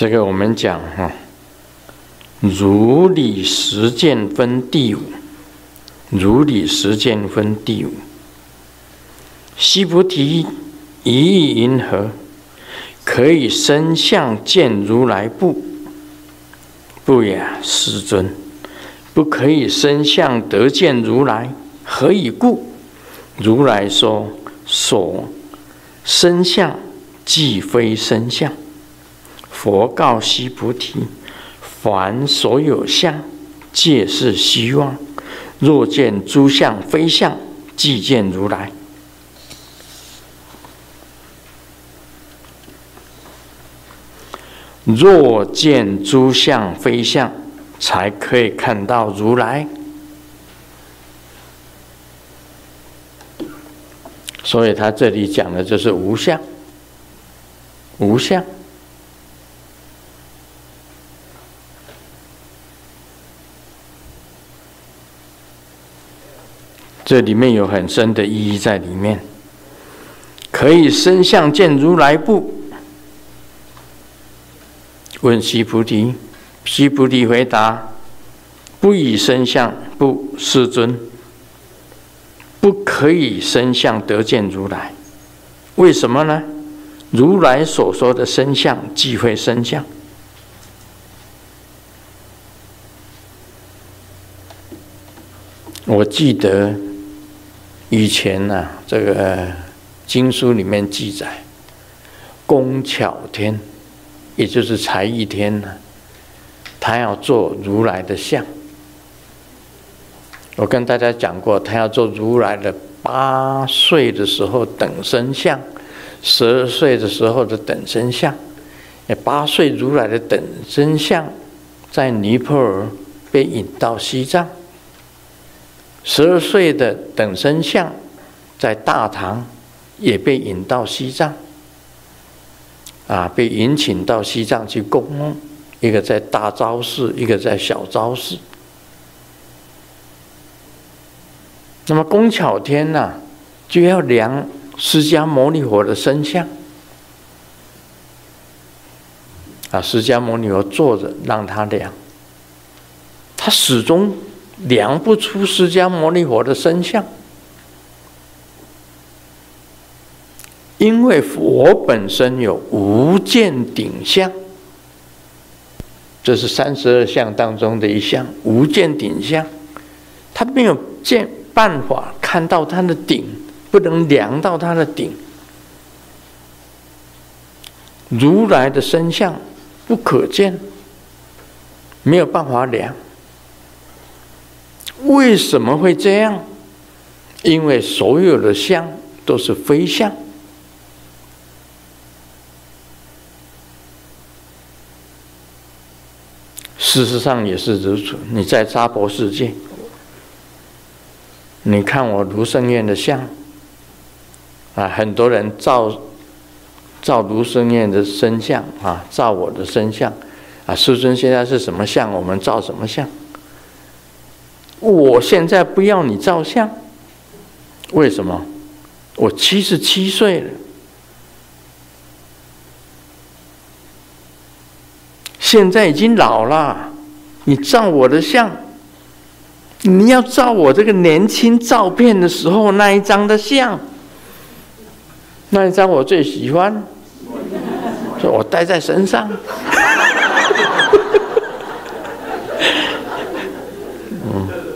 这个我们讲哈，如理实见分第五，如理实见分第五。须菩提，一意云何？可以身相见如来不？不也，世尊，不可以身相得见如来。何以故？如来说：所身相，即非身相。佛告须菩提：凡所有相，皆是虚妄。若见诸相非相，即见如来。若见诸相非相，才可以看到如来。所以他这里讲的就是无相，无相。这里面有很深的意义在里面，可以身相见如来不？问须菩提，须菩提回答：不以身相，不，世尊，不可以身相得见如来。为什么呢？如来所说的身相，即非身相。我记得。以前呢、这个经书里面记载，工巧天，也就是才艺天呢，他要做如来的像。我跟大家讲过，他要做如来的八岁的时候等身像，十二岁的时候的等身像。八岁如来的等身像，在尼泊尔被引到西藏。十二岁的等身像，在大唐也被引到西藏，啊，被引请到西藏去供，一个在大昭寺，一个在小昭寺。那么工巧天呢，就要量释迦牟尼佛的身像，啊，释迦牟尼佛坐着让他量，他始终。量不出释迦牟尼佛的身相，因为佛本身有无间顶相，这是三十二相当中的一项无间顶相，他没有见办法看到他的顶，不能量到他的顶。如来的身相不可见，没有办法量。为什么会这样？因为所有的相都是非相。事实上也是如此。你在娑婆世界，你看我卢胜彦的相啊，很多人照照卢胜彦的身相啊，照我的身相啊。师尊现在是什么相？我们照什么相？我现在不要你照相，为什么？我七十七岁了，现在已经老了。你照我的相，你要照我这个年轻照片的时候那一张的相，那一张我最喜欢，所以我带在身上。嗯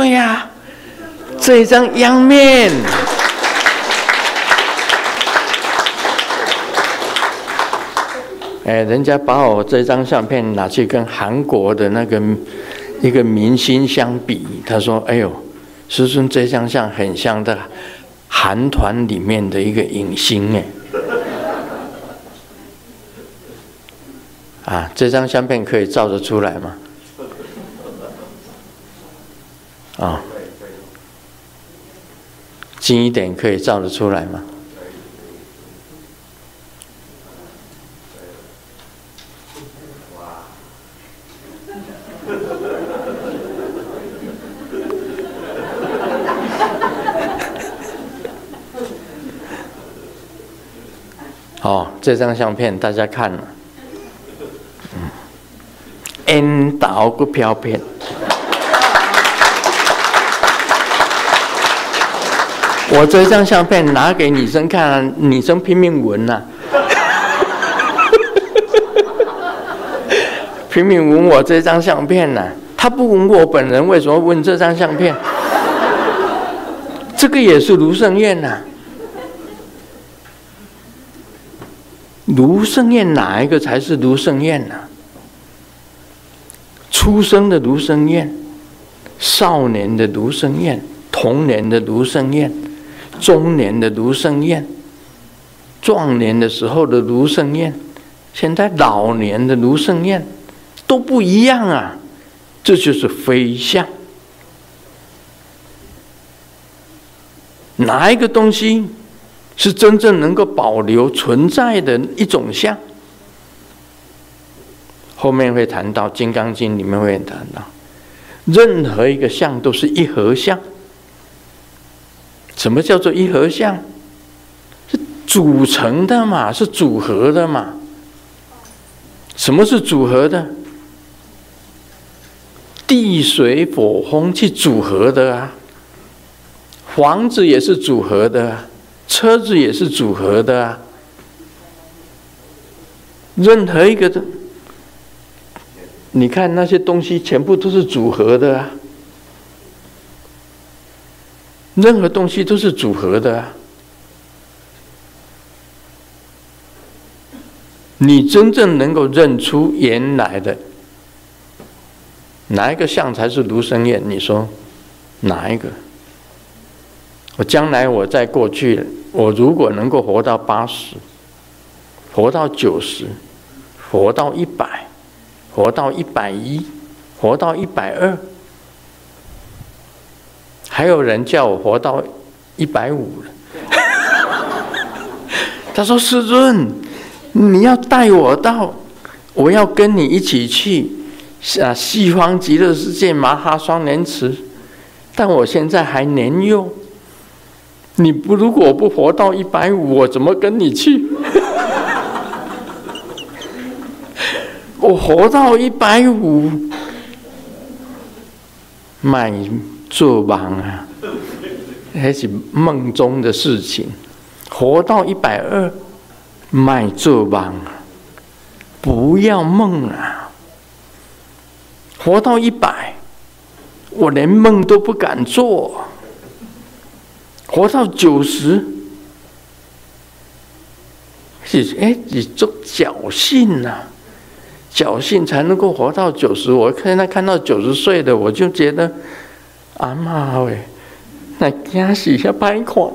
对呀、这一张阳面，哎，人家把我这张相片拿去跟韩国的那个一个明星相比，他说：“哎呦，师尊这张相很像的韩团里面的一个影星哎。”啊，这张相片可以照得出来吗？近一点可以照得出来吗？哦，这张相片大家看了，嗯，N 岛股票片。我这张相片拿给女生看，啊，女生拼命闻呐，拼命闻我这张相片呐，啊。她不闻我本人，为什么闻这张相片？这个也是卢胜彦呐。卢胜彦哪一个才是卢胜彦呢？出生的卢胜彦，少年的卢胜彦，童年的卢胜彦。中年的卢胜彦，壮年的时候的卢胜彦，现在老年的卢胜彦都不一样啊！这就是非相。哪一个东西是真正能够保留存在的一种相？后面会谈到《金刚经》里面会谈到，任何一个相都是一合相。什么叫做一合相？是组成的嘛？是组合的嘛？什么是组合的？地水火风去组合的啊！房子也是组合的，车子也是组合的啊！任何一个的，你看那些东西全部都是组合的啊！任何东西都是组合的啊！你真正能够认出原来的哪一个相才是卢生燕？你说哪一个？我将来我在过去，我如果能够活到八十，活到九十，活到一百，活到一百一，活到一百二。还有人叫我活到一百五了，他说：“师尊，你要带我到，我要跟你一起去啊西方极乐世界麻哈双莲池，但我现在还年幼，你不如果不活到一百五，我怎么跟你去？我活到一百五，买。”做梦啊，还是梦中的事情。活到一百二，卖做梦啊，不要梦啊。活到一百，我连梦都不敢做。活到九十，是哎，你做侥幸呐，侥幸才能够活到九十。我现在看到九十岁的，我就觉得。阿妈喂，那惊死要拍看，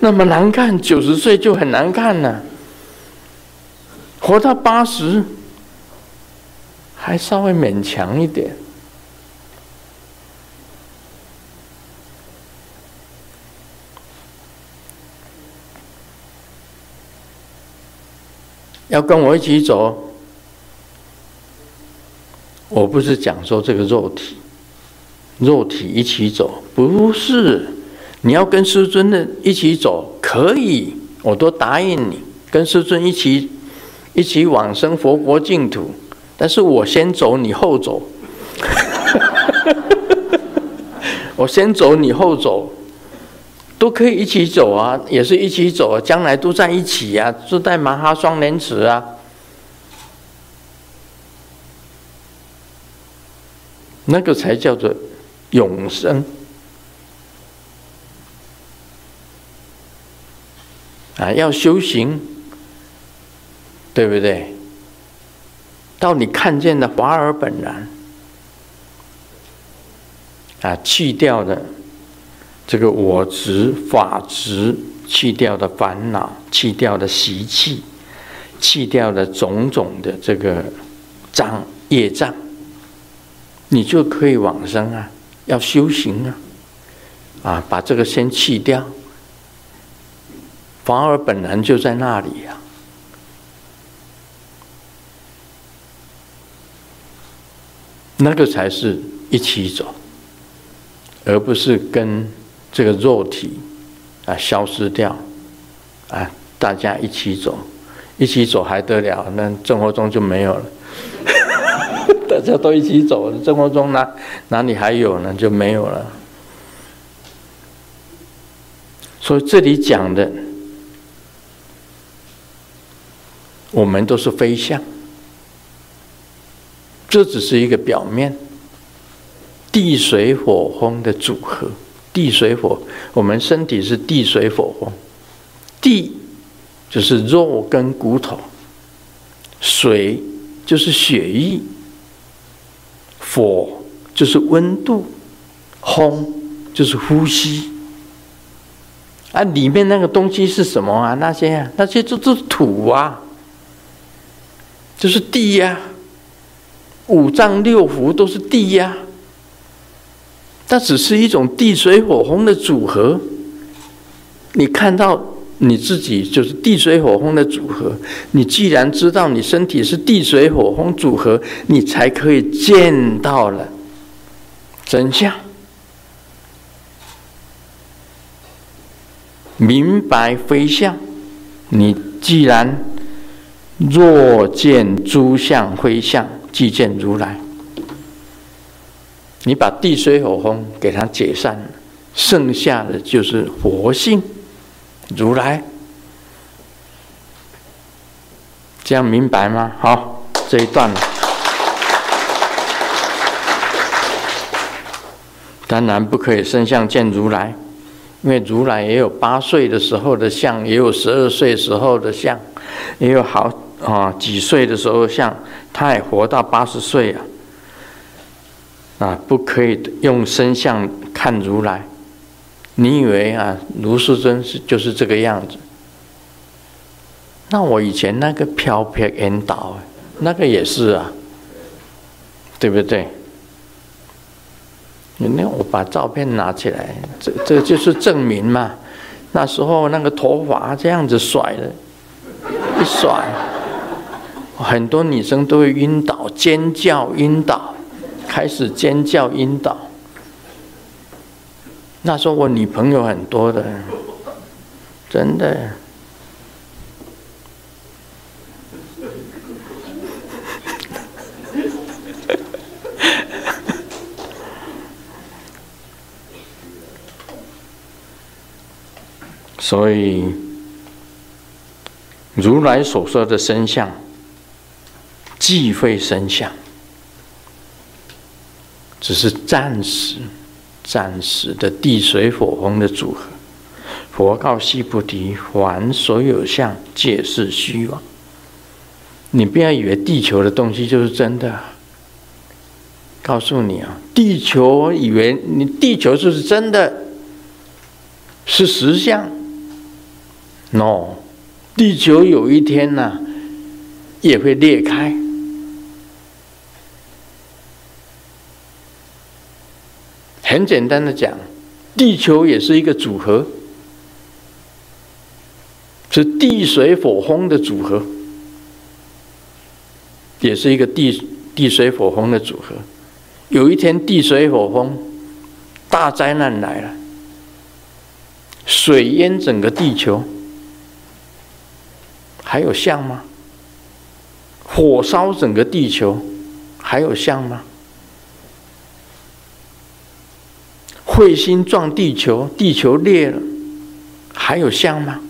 那么难看，九十岁就很难看了。活到八十，还稍微勉强一点。要跟我一起走，我不是讲说这个肉体。肉体一起走，不是，你要跟师尊的一起走，可以，我都答应你，跟师尊一起一起往生佛国净土。但是我先走，你后走，我先走，你后走，都可以一起走啊，也是一起走啊，将来都在一起啊，住在麻哈双莲池啊，那个才叫做。永生啊，要修行，对不对？到你看见的法尔本然啊，去掉的这个我执、法执，去掉的烦恼，去掉的习气，去掉的种种的这个障业障，你就可以往生啊。要修行啊，啊，把这个先去掉，反而本来就在那里呀，那个才是一起走，而不是跟这个肉体啊消失掉，啊，大家一起走，一起走还得了？那生活中就没有了。大家都一起走，生活中哪哪里还有呢？就没有了。所以这里讲的，我们都是飞象，这只是一个表面。地水火风的组合，地水火，我们身体是地水火风。地就是肉跟骨头，水就是血液，火就是温度，风就是呼吸。啊，里面那个东西是什么啊？那些啊，那些都是土啊，就是地呀、五脏六腑都是地呀、啊。它只是一种地水火风的组合。你看到你自己就是地水火风的组合。你既然知道你身体是地水火风组合，你才可以见到了真相，明白非相。你既然若见诸相非相，即见如来。你把地水火风给它解散了，剩下的就是佛性如来，这样明白吗？好，这一段了。当然不可以生相见如来，因为如来也有八岁的时候的相，也有十二岁时候的相，也有好啊几岁的时候相，他也活到八十岁啊。啊，不可以用身相看如来。你以为啊，卢师尊是就是这个样子？那我以前那个飘飘引导，那个也是啊，对不对？那我把照片拿起来，这这就是证明嘛。那时候那个头发这样子甩的，一甩，很多女生都会晕倒、尖叫、晕倒。开始尖叫晕倒，那时候我女朋友很多的，真的。所以，如来所说的身相，即非身相。只是暂时、暂时的地水火风的组合。佛告须菩提：凡所有相，皆是虚妄。你不要以为地球的东西就是真的。告诉你啊，地球以为你地球就是真的，是实相。No，地球有一天呢、啊，也会裂开。很简单的讲，地球也是一个组合，是地水火风的组合，也是一个地地水火风的组合。有一天地水火风大灾难来了，水淹整个地球，还有像吗？火烧整个地球，还有像吗？彗星撞地球，地球裂了，还有相吗？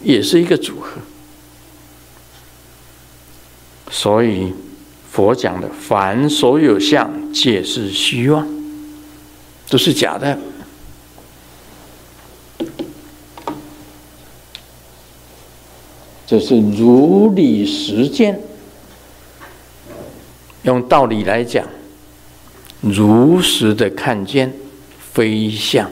也是一个组合。所以佛讲的凡所有相，皆是虚妄，都是假的。这是如理实见，用道理来讲。如实的看见非相。